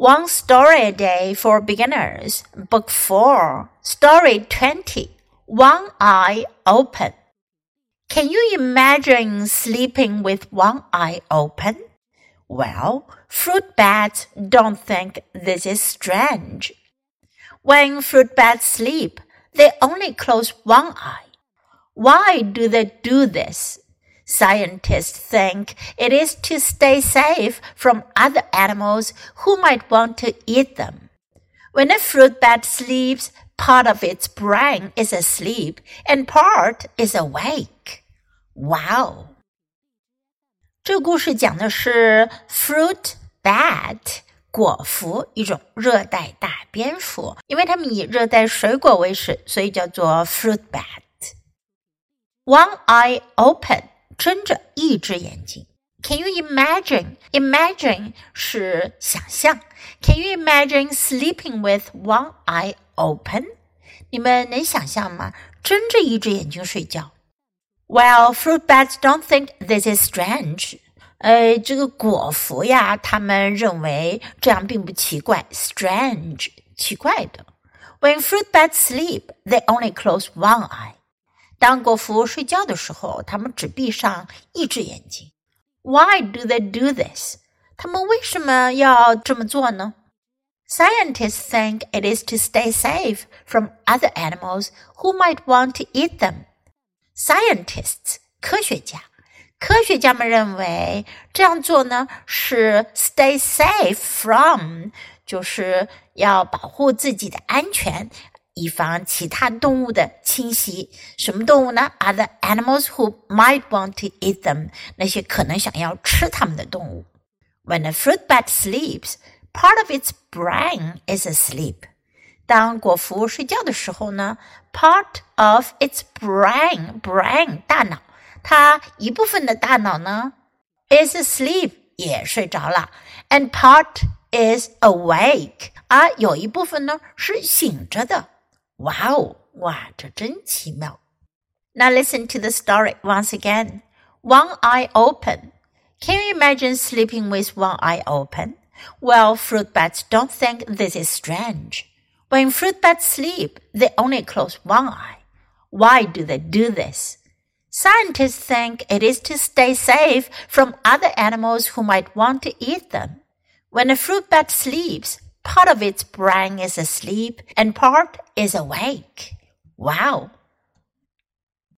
One Story a Day for Beginners, Book 4, Story 20, One Eye Open. Can you imagine sleeping with one eye open? Well, fruit bats don't think this is strange. When fruit bats sleep, they only close one eye. Why do they do this? Scientists think it is to stay safe from other animals who might want to eat them. When a fruit bat sleeps, part of its brain is asleep and part is awake. Wow! 这故事讲的是 fruit bat 果蝠，一种热带大蝙蝠。因为它们以热带水果为食，所以叫做 fruit bat。One eye open 睁着一只眼睛。Can you imagine? Imagine 是想象。Can you imagine sleeping with one eye open? 你们能想象吗？睁着一只眼睛睡觉？Well, fruit bats don't think this is strange. 呃，这个果蝠呀，他们认为这样并不奇怪，strange 奇怪的。When fruit bats sleep, they only close one eye. 当果蝠睡觉的时候，他们只闭上一只眼睛。Why do they do this？他们为什么要这么做呢？Scientists think it is to stay safe from other animals who might want to eat them. Scientists，科学家，科学家们认为这样做呢是 stay safe from，就是要保护自己的安全，以防其他动物的侵袭。什么动物呢？Other animals who might want to eat them，那些可能想要吃它们的动物。When a fruit bat sleeps, part of its brain is asleep. 当果蝠睡觉的时候呢，part of its brain brain 大脑，它一部分的大脑呢 is asleep 也睡着了，and part is awake 而有一部分呢是醒着的。哇哦，哇，这真奇妙。Now listen to the story once again. One eye open. Can you imagine sleeping with one eye open? Well, fruit bats don't think this is strange. When fruit bats sleep, they only close one eye. Why do they do this? Scientists think it is to stay safe from other animals who might want to eat them. When a fruit bat sleeps, Part of its brain is asleep and part is awake. Wow!